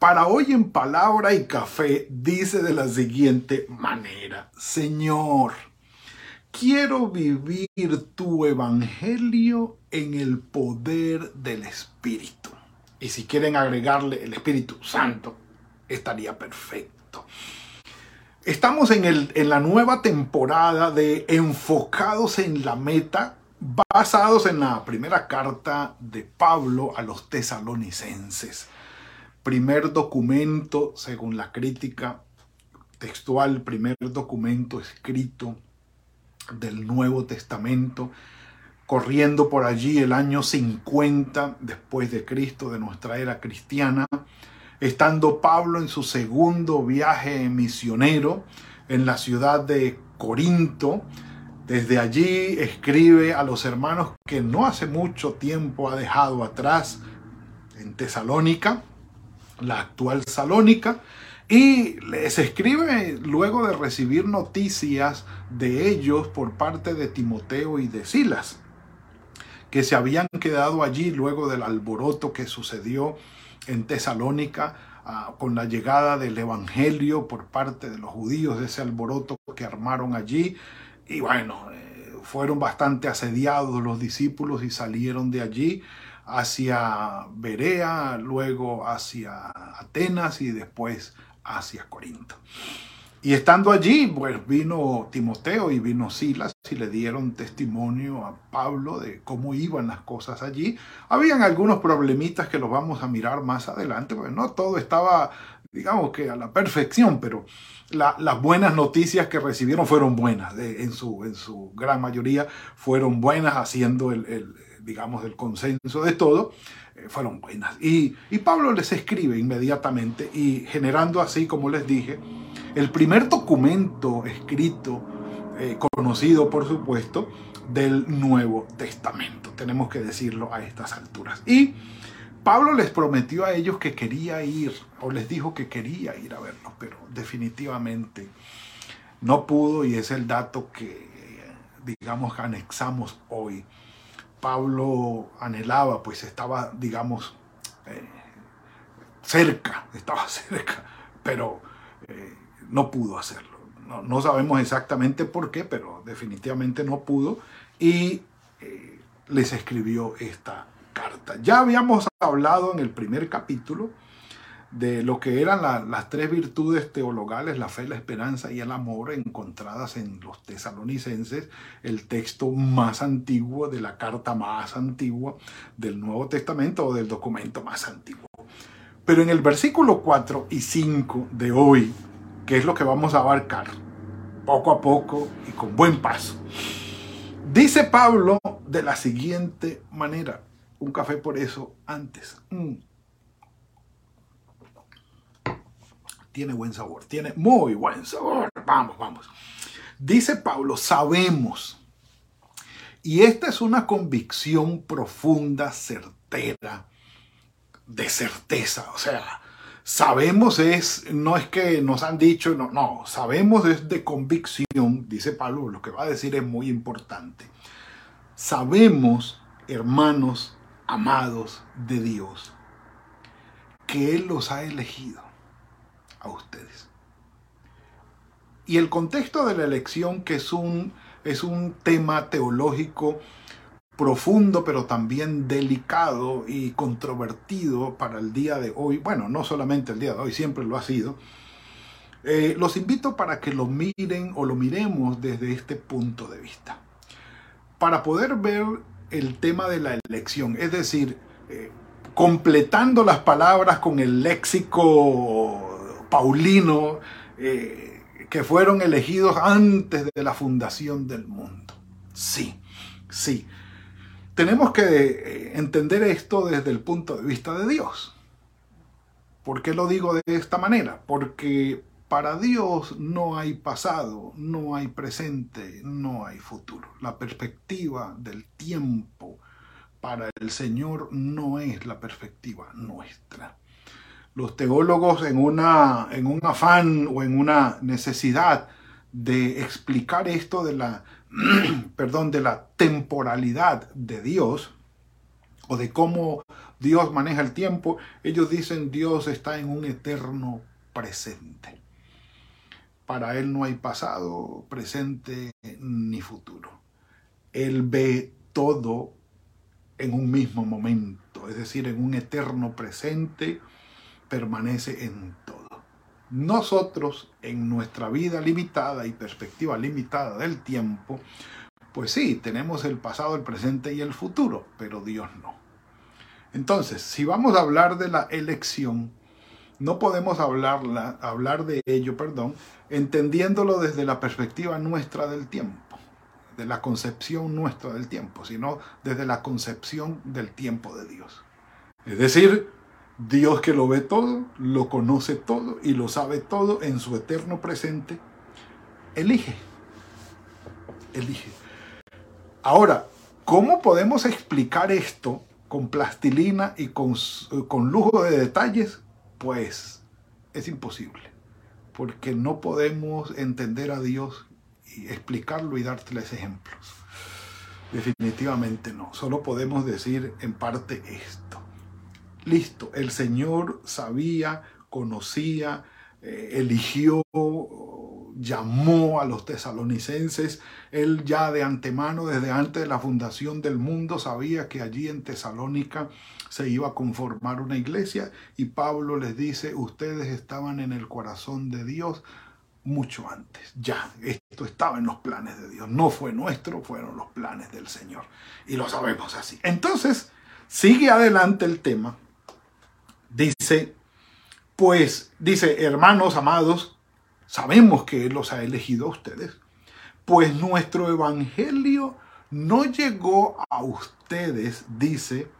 para hoy en palabra y café dice de la siguiente manera, Señor, quiero vivir tu evangelio en el poder del Espíritu. Y si quieren agregarle el Espíritu Santo, estaría perfecto. Estamos en, el, en la nueva temporada de Enfocados en la Meta, basados en la primera carta de Pablo a los tesalonicenses primer documento, según la crítica textual, primer documento escrito del Nuevo Testamento, corriendo por allí el año 50 después de Cristo, de nuestra era cristiana, estando Pablo en su segundo viaje misionero en la ciudad de Corinto. Desde allí escribe a los hermanos que no hace mucho tiempo ha dejado atrás en Tesalónica, la actual Salónica, y les escribe luego de recibir noticias de ellos por parte de Timoteo y de Silas, que se habían quedado allí luego del alboroto que sucedió en Tesalónica ah, con la llegada del Evangelio por parte de los judíos, de ese alboroto que armaron allí. Y bueno, eh, fueron bastante asediados los discípulos y salieron de allí hacia Berea, luego hacia Atenas y después hacia Corinto. Y estando allí, pues vino Timoteo y vino Silas y le dieron testimonio a Pablo de cómo iban las cosas allí. Habían algunos problemitas que los vamos a mirar más adelante, porque no todo estaba, digamos que a la perfección, pero las buenas noticias que recibieron fueron buenas, en, su, en su gran mayoría fueron buenas, haciendo el digamos, del consenso de todo, eh, fueron buenas. Y, Pablo les escribe inmediatamente y generando así, como les dije, el primer documento escrito, eh, conocido por supuesto, del Nuevo Testamento. Tenemos que decirlo a estas alturas. Y Pablo les prometió a ellos que quería ir, o les dijo que quería ir a verlos, pero definitivamente no pudo y es el dato que, digamos, anexamos hoy Pablo anhelaba, pues estaba, digamos, eh, cerca, estaba cerca, pero eh, no pudo hacerlo. No, sabemos exactamente por qué, pero definitivamente no pudo y eh, les escribió esta carta. Ya habíamos hablado en el primer capítulo de lo que eran las tres virtudes teologales, la fe, la esperanza y el amor, encontradas en los tesalonicenses, el texto más antiguo de la carta más antigua del Nuevo Testamento o del documento más antiguo. Pero en el versículo 4 y 5 de hoy, que es lo que vamos a abarcar, poco a poco y con buen paso, dice Pablo de la siguiente manera, un café por eso antes. Mm. Tiene buen sabor, tiene muy buen sabor. Vamos, vamos. Dice Pablo, sabemos. Y esta es una convicción profunda, certera, de certeza. O sea, sabemos es, no es que nos han dicho, no, no, sabemos es de convicción, dice Pablo, lo que va a decir es muy importante. Sabemos, hermanos amados de Dios, que Él los ha elegido a ustedes. Y el contexto de la elección, que es un, es un tema teológico profundo, pero también delicado y controvertido para el día de hoy, bueno, no solamente el día de hoy, siempre lo ha sido, eh, los invito para que lo miren o lo miremos desde este punto de vista. Para poder ver el tema de la elección, es decir, eh, completando las palabras con el léxico Paulino, eh, que fueron elegidos antes de la fundación del mundo. Sí, sí. Tenemos que eh, entender esto desde el punto de vista de Dios. ¿Por qué lo digo de esta manera? Porque para Dios no hay pasado, no hay presente, no hay futuro. La perspectiva del tiempo para el Señor no es la perspectiva nuestra. Los teólogos en, una, en un afán o en una necesidad de explicar esto de la, perdón, de la temporalidad de Dios o de cómo Dios maneja el tiempo, ellos dicen Dios está en un eterno presente. Para Él no hay pasado, presente ni futuro. Él ve todo en un mismo momento, es decir, en un eterno presente, permanece en todo. Nosotros, en nuestra vida limitada y perspectiva limitada del tiempo, pues sí, tenemos el pasado, el presente y el futuro, pero Dios no. Entonces, si vamos a hablar de la elección, no podemos hablarla, hablar de ello, perdón, entendiéndolo desde la perspectiva nuestra del tiempo de la concepción nuestra del tiempo, sino desde la concepción del tiempo de Dios. Es decir, Dios que lo ve todo, lo conoce todo y lo sabe todo en su eterno presente, elige. Elige. Ahora, ¿cómo podemos explicar esto con plastilina y con, con lujo de detalles? Pues es imposible, porque no podemos entender a Dios y explicarlo y dárteles ejemplos. Definitivamente no. Solo podemos decir en parte esto. Listo, el Señor sabía, conocía, eh, eligió, llamó a los tesalonicenses. Él ya de antemano, desde antes de la fundación del mundo, sabía que allí en Tesalónica se iba a conformar una iglesia y Pablo les dice, ustedes estaban en el corazón de Dios mucho antes. Ya, esto estaba en los planes de Dios. No fue nuestro, fueron los planes del Señor. Y lo sabemos así. Entonces, sigue adelante el tema. Dice, pues, dice, hermanos amados, sabemos que Él los ha elegido a ustedes. Pues nuestro evangelio no llegó a ustedes, dice,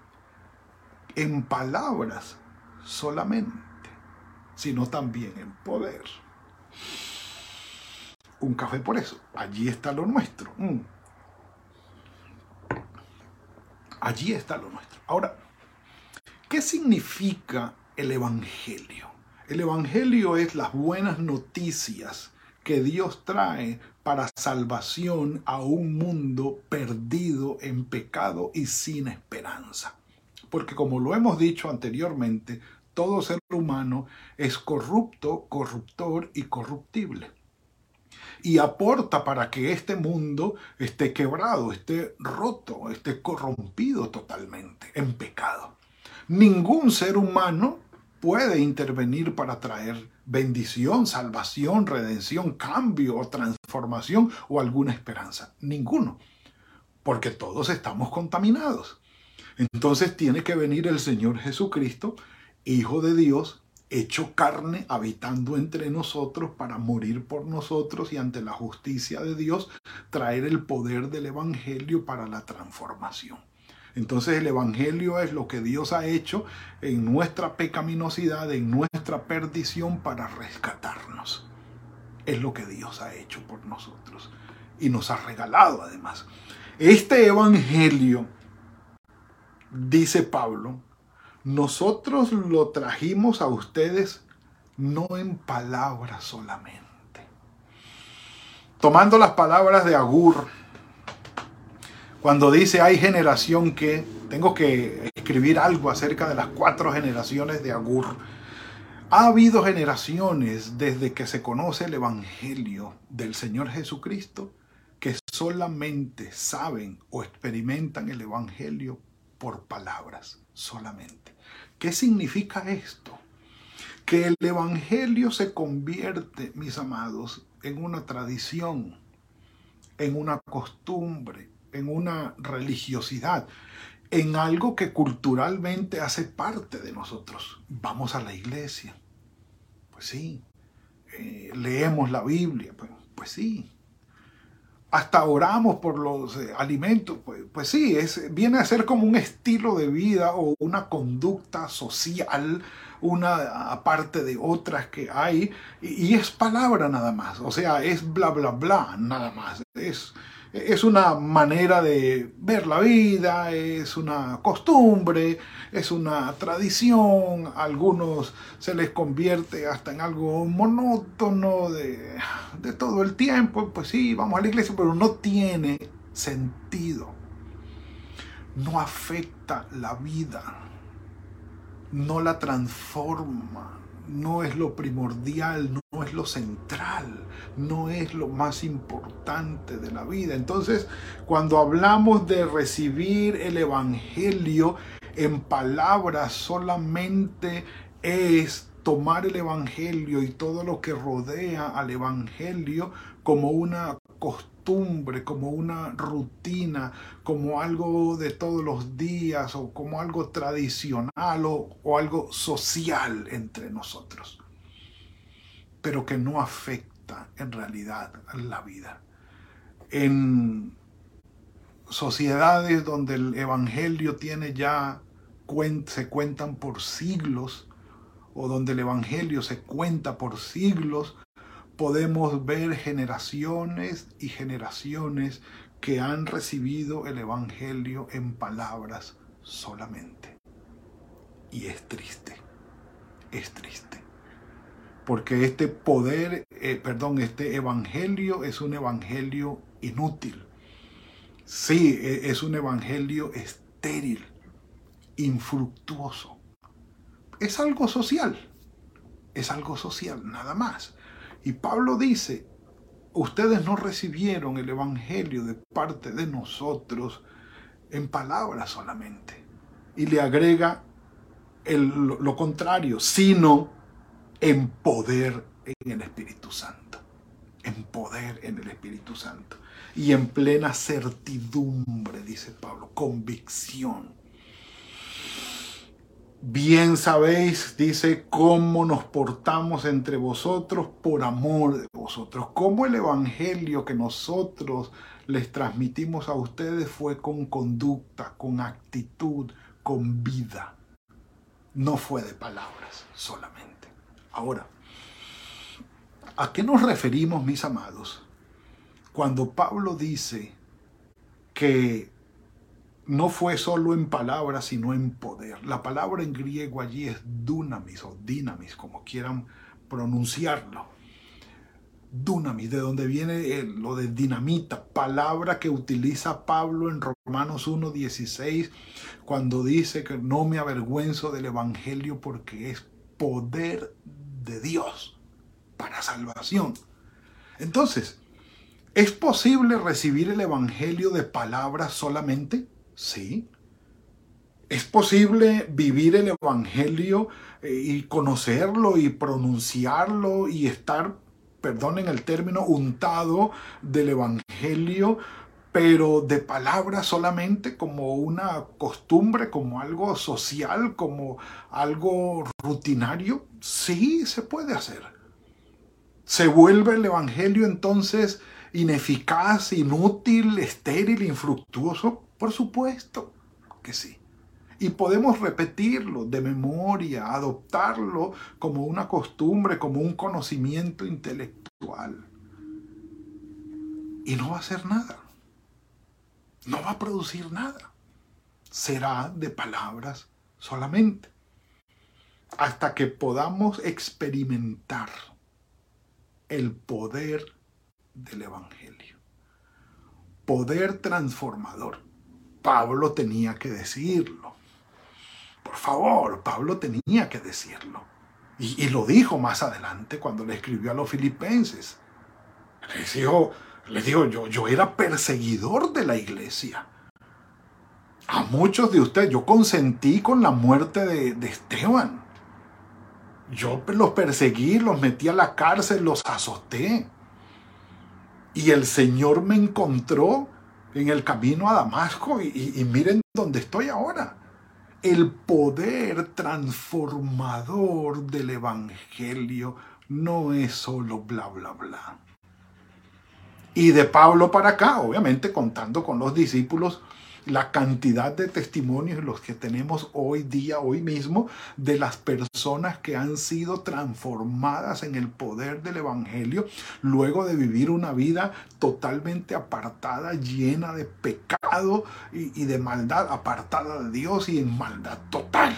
en palabras solamente, sino también en poder un café por eso. Allí está lo nuestro. Mm. Allí está lo nuestro. Ahora, ¿qué significa el Evangelio? El Evangelio es las buenas noticias que Dios trae para salvación a un mundo perdido en pecado y sin esperanza. Porque como lo hemos dicho anteriormente, todo ser humano es corrupto, corruptor y corruptible y aporta para que este mundo esté quebrado, esté roto, esté corrompido totalmente, en pecado. Ningún ser humano puede intervenir para traer bendición, salvación, redención, cambio o transformación o alguna esperanza. Ninguno. Porque todos estamos contaminados. Entonces tiene que venir el Señor Jesucristo, Hijo de Dios, hecho carne, habitando entre nosotros para morir por nosotros y ante la justicia de Dios traer el poder del Evangelio para la transformación. Entonces el Evangelio es lo que Dios ha hecho en nuestra pecaminosidad, en nuestra perdición para rescatarnos. Es lo que Dios ha hecho por nosotros y nos ha regalado además. Este Evangelio, dice Pablo, nosotros lo trajimos a ustedes no en palabras solamente. Tomando las palabras de Agur, cuando dice hay generación que, tengo que escribir algo acerca de las cuatro generaciones de Agur. Ha habido generaciones desde que se conoce el Evangelio del Señor Jesucristo que solamente saben o experimentan el Evangelio por palabras solamente. ¿Qué significa esto? Que el Evangelio se convierte, mis amados, en una tradición, en una costumbre, en una religiosidad, en algo que culturalmente hace parte de nosotros. Vamos a la iglesia. Pues sí. Eh, leemos la Biblia. Pues, pues sí. hasta oramos por los eh, alimentos, pues, pues, sí, es, viene a ser como un estilo de vida o una conducta social, una aparte de otras que hay, y, y es palabra nada más, o sea, es bla, bla, bla, nada más, es es una manera de ver la vida, es una costumbre, es una tradición, a algunos se les convierte hasta en algo monótono de, de todo el tiempo, pues sí, vamos a la iglesia, pero no tiene sentido, no afecta la vida, no la transforma, no es lo primordial, no es lo central, no es lo más importante de la vida. Entonces, cuando hablamos de recibir el Evangelio en palabras, solamente es tomar el Evangelio y todo lo que rodea al Evangelio como una costumbre, como una rutina, como algo de todos los días o como algo tradicional o, algo social entre nosotros, pero que no afecta en realidad la vida. En sociedades donde el Evangelio tiene ya, se cuentan por siglos, o donde el Evangelio se cuenta por siglos, podemos ver generaciones y generaciones que han recibido el Evangelio en palabras solamente. Y es triste, es triste. Porque este poder, eh, perdón, este Evangelio es un Evangelio inútil. Sí, e, es un Evangelio estéril, infructuoso. Es algo social, es algo social, nada más. Y Pablo dice, ustedes no recibieron el Evangelio de parte de nosotros en palabras solamente. Y le agrega lo contrario, sino en poder en el Espíritu Santo. En poder en el Espíritu Santo. Y en plena certidumbre, dice Pablo, convicción Bien sabéis, dice, cómo nos portamos entre vosotros por amor de vosotros. Cómo el Evangelio que nosotros les transmitimos a ustedes fue con conducta, con actitud, con vida. No fue de palabras solamente. Ahora, ¿a qué nos referimos, mis amados? Cuando Pablo dice que no fue solo en palabras, sino en poder. La palabra en griego allí es dunamis o dinamis, como quieran pronunciarlo. Dunamis, de donde viene lo de dinamita, palabra que utiliza Pablo en Romanos 1.16, cuando dice que no me avergüenzo del Evangelio porque es poder de Dios para salvación. Entonces, ¿es posible recibir el Evangelio de palabras solamente? Sí. Es posible vivir el Evangelio eh, y conocerlo y pronunciarlo y estar, perdonen el término, untado del Evangelio, pero de palabras solamente como una costumbre, como algo social, como algo rutinario. Sí, se puede hacer. Se vuelve el Evangelio entonces ineficaz, inútil, estéril, infructuoso. Por supuesto que sí. Y podemos repetirlo de memoria, adoptarlo como una costumbre, como un conocimiento intelectual. Y no va a hacer nada. No va a producir nada. Será de palabras solamente. Hasta que podamos experimentar el poder del Evangelio. Poder transformador Pablo tenía que decirlo. Por favor, Pablo tenía que decirlo. Y, lo dijo más adelante cuando le escribió a los filipenses. Les dijo, les dijo yo, yo era perseguidor de la iglesia. A muchos de ustedes, yo consentí con la muerte de, de Esteban. Yo los perseguí, los metí a la cárcel, los azoté. Y el Señor me encontró en el camino a Damasco y, miren dónde estoy ahora. El poder transformador del Evangelio no es solo bla, bla, bla. Y de Pablo para acá, obviamente contando con los discípulos, la cantidad de testimonios los que tenemos hoy día, hoy mismo, de las personas que han sido transformadas en el poder del Evangelio luego de vivir una vida totalmente apartada, llena de pecado y, y de maldad, apartada de Dios y en maldad total.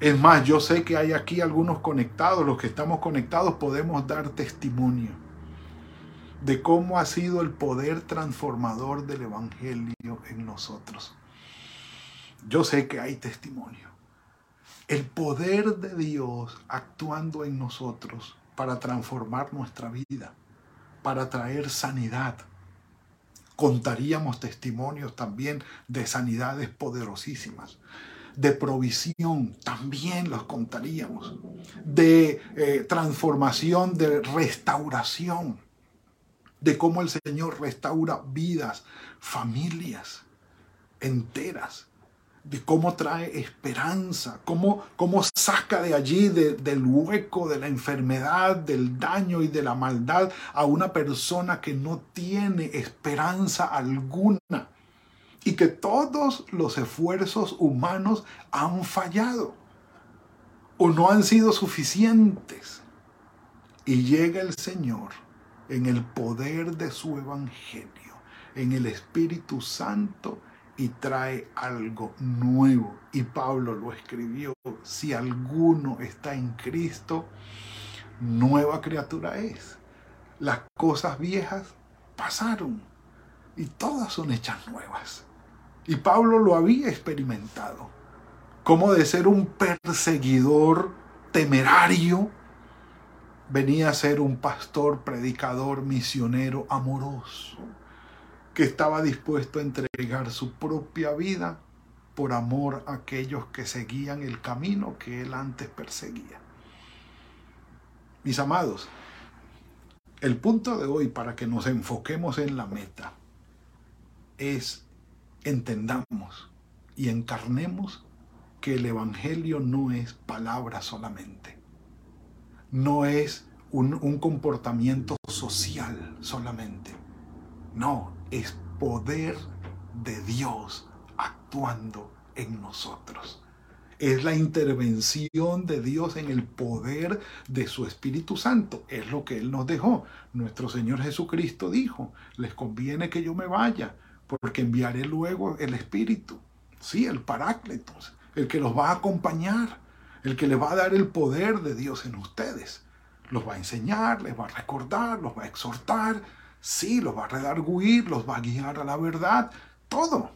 Es más, yo sé que hay aquí algunos conectados, los que estamos conectados podemos dar testimonio de cómo ha sido el poder transformador del Evangelio en nosotros. Yo sé que hay testimonio. El poder de Dios actuando en nosotros para transformar nuestra vida, para traer sanidad. Contaríamos testimonios también de sanidades poderosísimas de provisión, también los contaríamos, de eh, transformación, de restauración, de cómo el Señor restaura vidas, familias enteras, de cómo trae esperanza, cómo, cómo saca de allí, del hueco, de la enfermedad, del daño y de la maldad a una persona que no tiene esperanza alguna y que todos los esfuerzos humanos han fallado o no han sido suficientes. Y llega el Señor en el poder de su evangelio, en el Espíritu Santo y trae algo nuevo. Y Pablo lo escribió, si alguno está en Cristo, nueva criatura es. Las cosas viejas pasaron y todas son hechas nuevas. Y Pablo lo había experimentado, como de ser un perseguidor temerario, venía a ser un pastor, predicador, misionero, amoroso, que estaba dispuesto a entregar su propia vida por amor a aquellos que seguían el camino que él antes perseguía. Mis amados, el punto de hoy para que nos enfoquemos en la meta es entendamos y encarnemos que el Evangelio no es palabra solamente, no es un, comportamiento social solamente, no, es poder de Dios actuando en nosotros. Es la intervención de Dios en el poder de su Espíritu Santo. Es lo que Él nos dejó. Nuestro Señor Jesucristo dijo, les conviene que yo me vaya, porque enviaré luego el Espíritu, sí, el Paráclitos, el que los va a acompañar, el que les va a dar el poder de Dios en ustedes. Los va a enseñar, les va a recordar, los va a exhortar, sí, los va a redarguir, los va a guiar a la verdad, todo.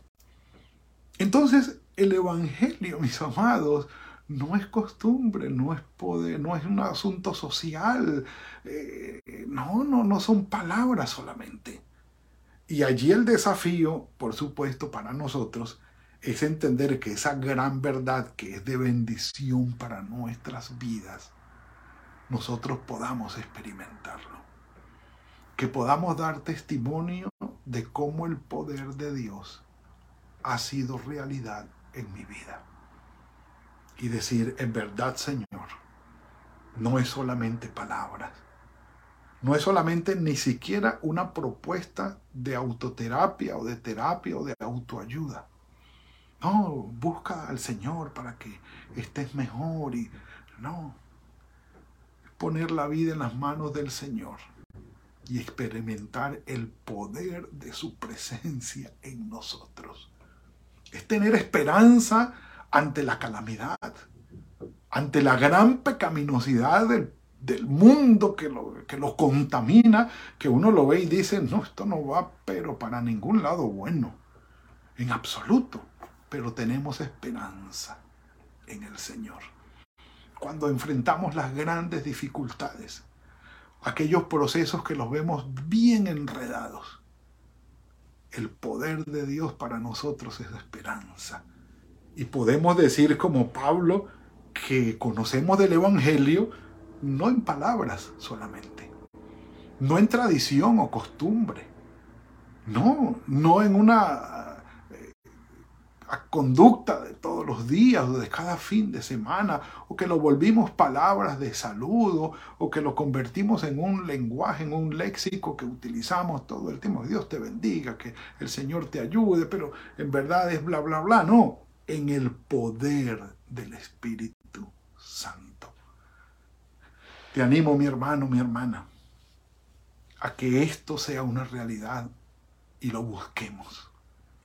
Entonces, el Evangelio, mis amados, no es costumbre, no es poder, no es un asunto social, eh, no, no, no son palabras solamente. Y allí el desafío, por supuesto, para nosotros es entender que esa gran verdad que es de bendición para nuestras vidas, nosotros podamos experimentarlo. Que podamos dar testimonio de cómo el poder de Dios ha sido realidad en mi vida. Y decir, en verdad, Señor, no es solamente palabras, no es solamente ni siquiera una propuesta de autoterapia o de terapia o de autoayuda. No, busca al Señor para que estés mejor y no. Poner la vida en las manos del Señor y experimentar el poder de su presencia en nosotros. Es tener esperanza ante la calamidad, ante la gran pecaminosidad del del mundo que lo, que lo contamina, que uno lo ve y dice, no, esto no va, pero para ningún lado bueno, en absoluto. Pero tenemos esperanza en el Señor. Cuando enfrentamos las grandes dificultades, aquellos procesos que los vemos bien enredados, el poder de Dios para nosotros es esperanza. Y podemos decir como Pablo que conocemos del Evangelio, no en palabras solamente, no en tradición o costumbre, no, no en una... Conducta de todos los días o de cada fin de semana, o que lo volvimos palabras de saludo, o que lo convertimos en un lenguaje, en un léxico que utilizamos todo el tiempo. Dios te bendiga, que el Señor te ayude, pero en verdad es bla, bla, bla. No, en el poder del Espíritu Santo. Te animo, mi hermano, mi hermana, a que esto sea una realidad y lo busquemos,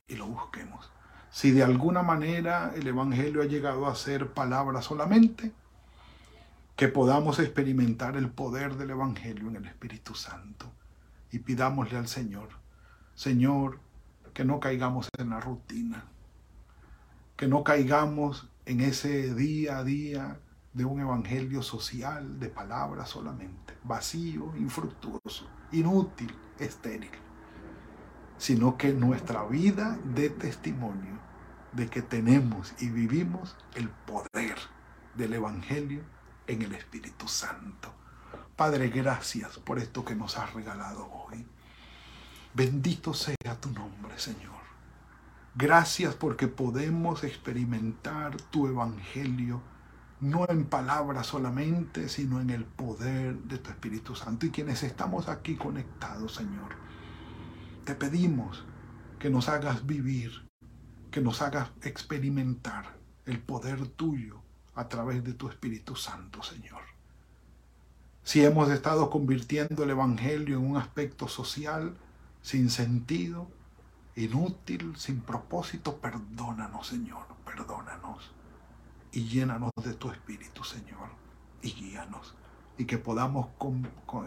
y lo busquemos. Si de alguna manera el Evangelio ha llegado a ser palabra solamente, que podamos experimentar el poder del Evangelio en el Espíritu Santo. Y pidámosle al Señor, Señor, que no caigamos en la rutina, que no caigamos en ese día a día de un evangelio social, de palabras solamente, vacío, infructuoso, inútil, estéril, sino que nuestra vida de testimonio de que tenemos y vivimos el poder del evangelio en el Espíritu Santo. Padre, gracias por esto que nos has regalado hoy. Bendito sea tu nombre, Señor. Gracias porque podemos experimentar tu evangelio no en palabras solamente, sino en el poder de tu Espíritu Santo. Y quienes estamos aquí conectados, Señor, te pedimos que nos hagas vivir, que nos hagas experimentar el poder tuyo a través de tu Espíritu Santo, Señor. Si hemos estado convirtiendo el Evangelio en un aspecto social, sin sentido, inútil, sin propósito, perdónanos, Señor, perdónanos y llénanos de tu Espíritu, Señor, y guíanos, y que podamos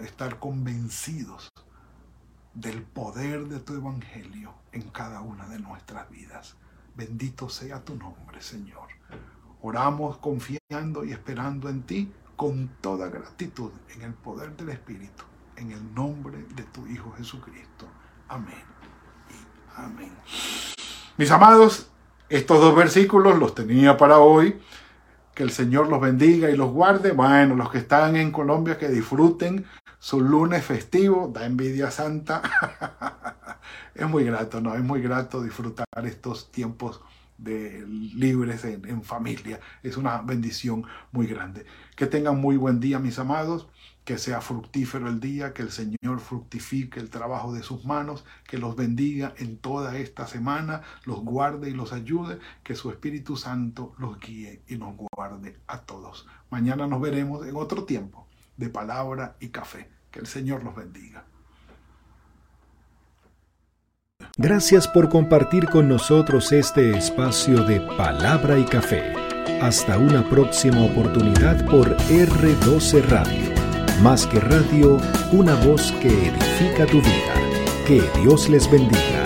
estar convencidos del poder de tu Evangelio en cada una de nuestras vidas. Bendito sea tu nombre, Señor. Oramos confiando y esperando en ti con toda gratitud en el poder del Espíritu, en el nombre de tu Hijo Jesucristo. Amén. Y amén. Mis amados, estos dos versículos los tenía para hoy. Que el Señor los bendiga y los guarde. Bueno, los que están en Colombia que disfruten su lunes festivo. Da envidia santa. es muy grato, ¿no? Es muy grato disfrutar estos tiempos de libres en, en familia. Es una bendición muy grande. Que tengan muy buen día, mis amados que sea fructífero el día, que el Señor fructifique el trabajo de sus manos, que los bendiga en toda esta semana, los guarde y los ayude, que su Espíritu Santo los guíe y nos guarde a todos. Mañana nos veremos en otro tiempo de palabra y café. Que el Señor los bendiga. Gracias por compartir con nosotros este espacio de palabra y café. Hasta una próxima oportunidad por R12 Radio. Más que radio, una voz que edifica tu vida. Que Dios les bendiga.